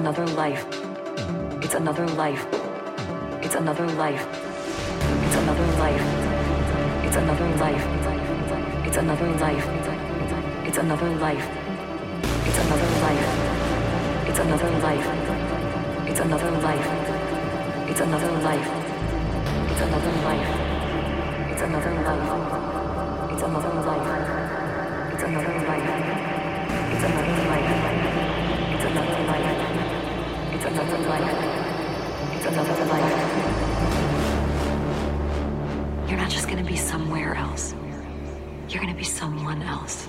another life. It's another life. It's another life. It's another life. It's another life. It's another life. It's another life. It's another life. It's another life. It's another life. It's another life. It's another life. It's another life. It's another life. It's another life. It's another life. It's another life. You're not just gonna be somewhere else, you're gonna be someone else.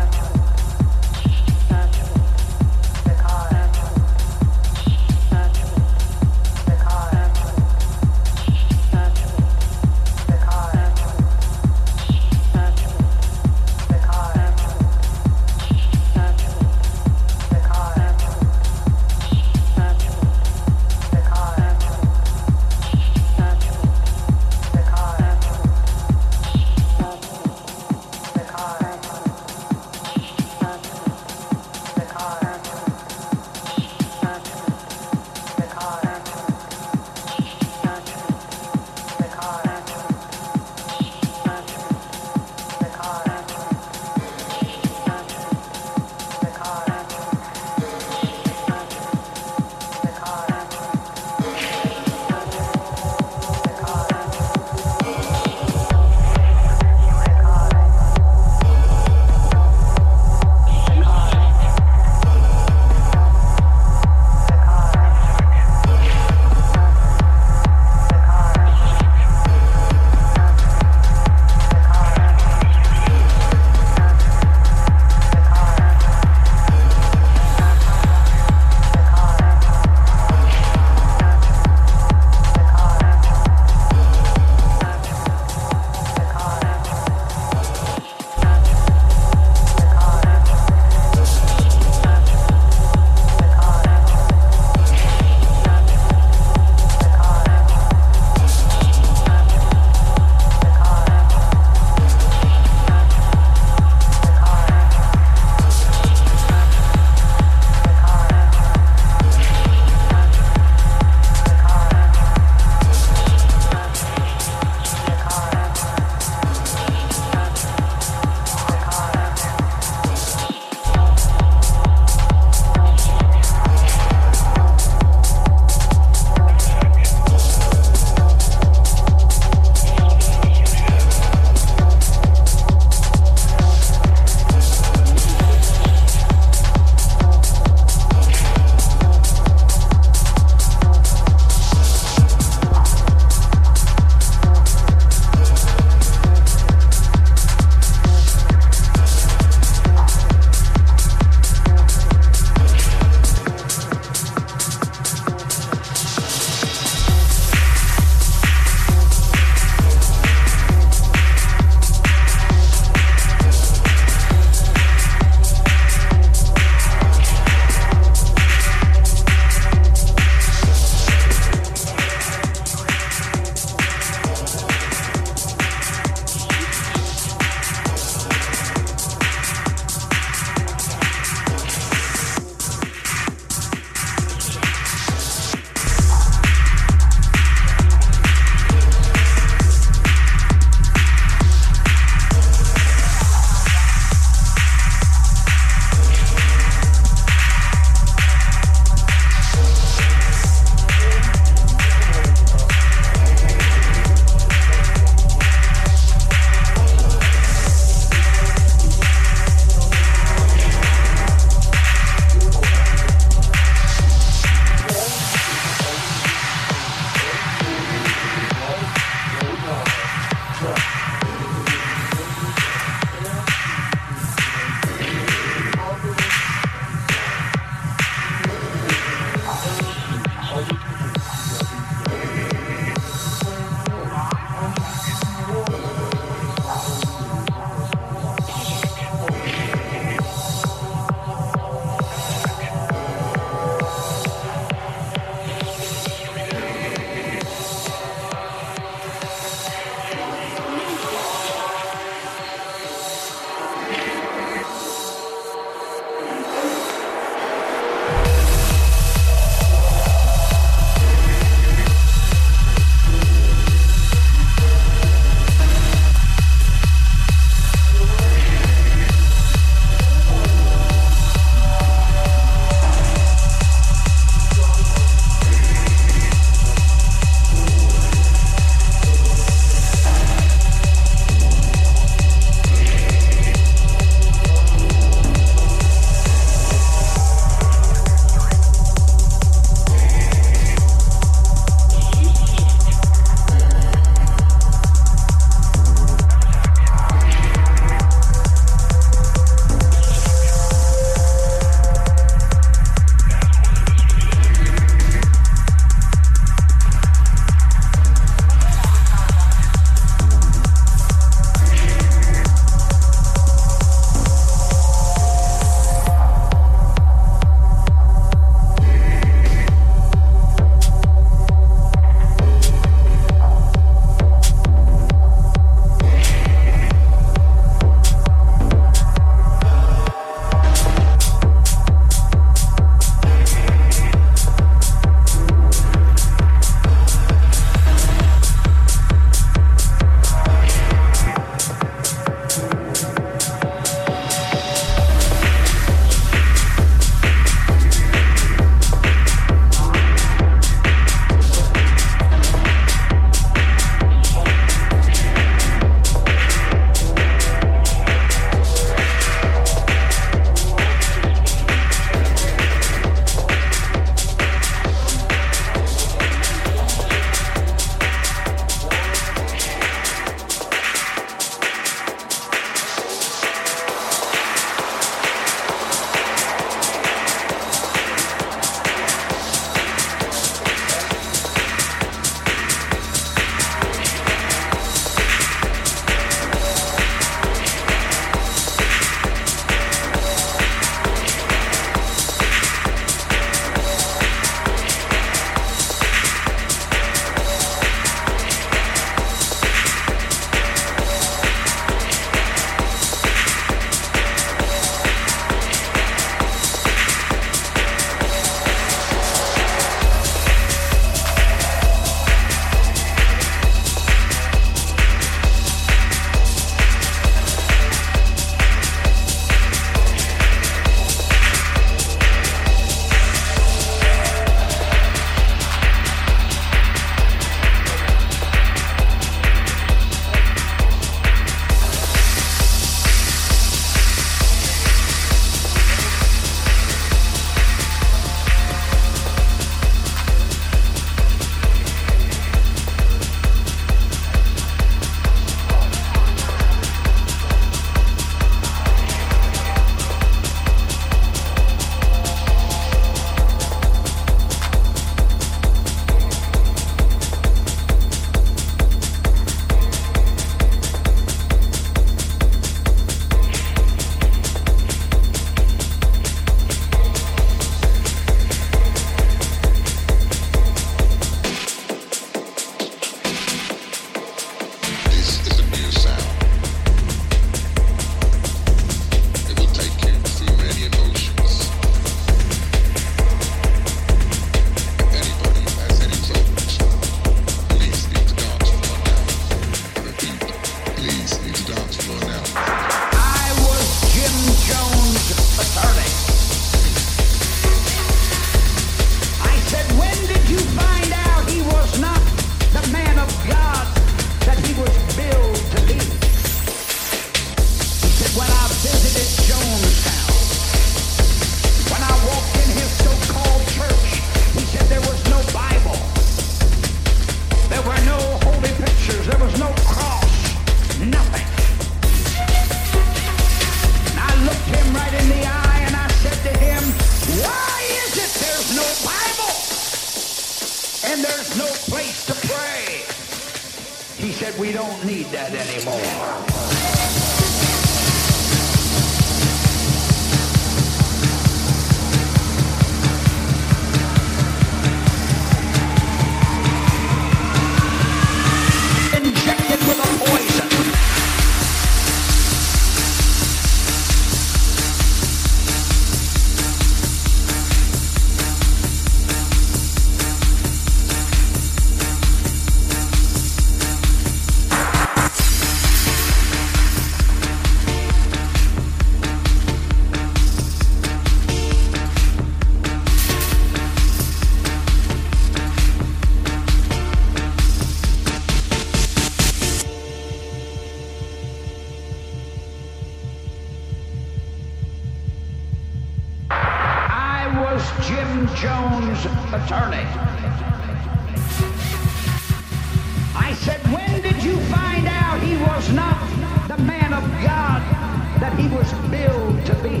To be?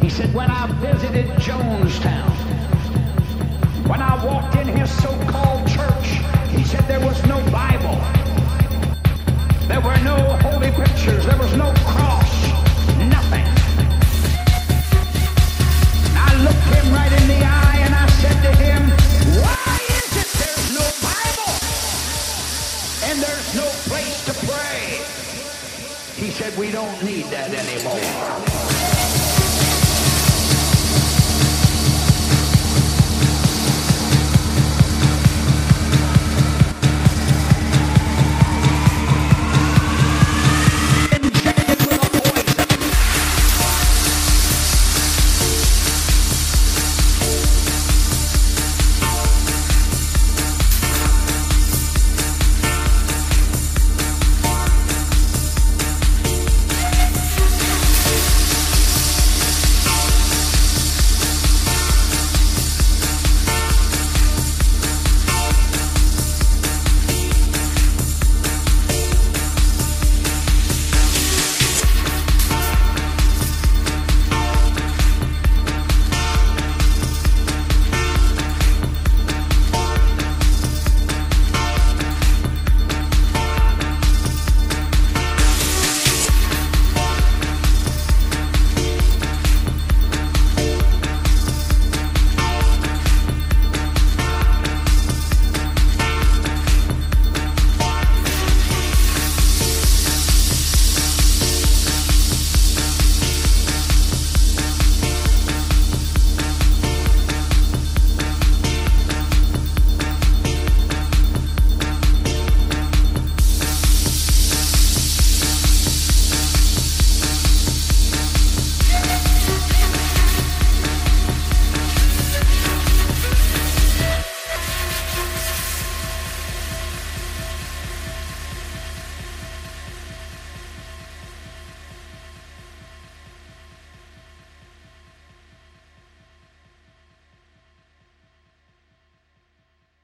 He said, when I visited Jonestown, when I walked in his so-called church, he said there was no Bible. There were no holy pictures. There was no cross. Nothing. I looked him right in the eye said we don't need that anymore.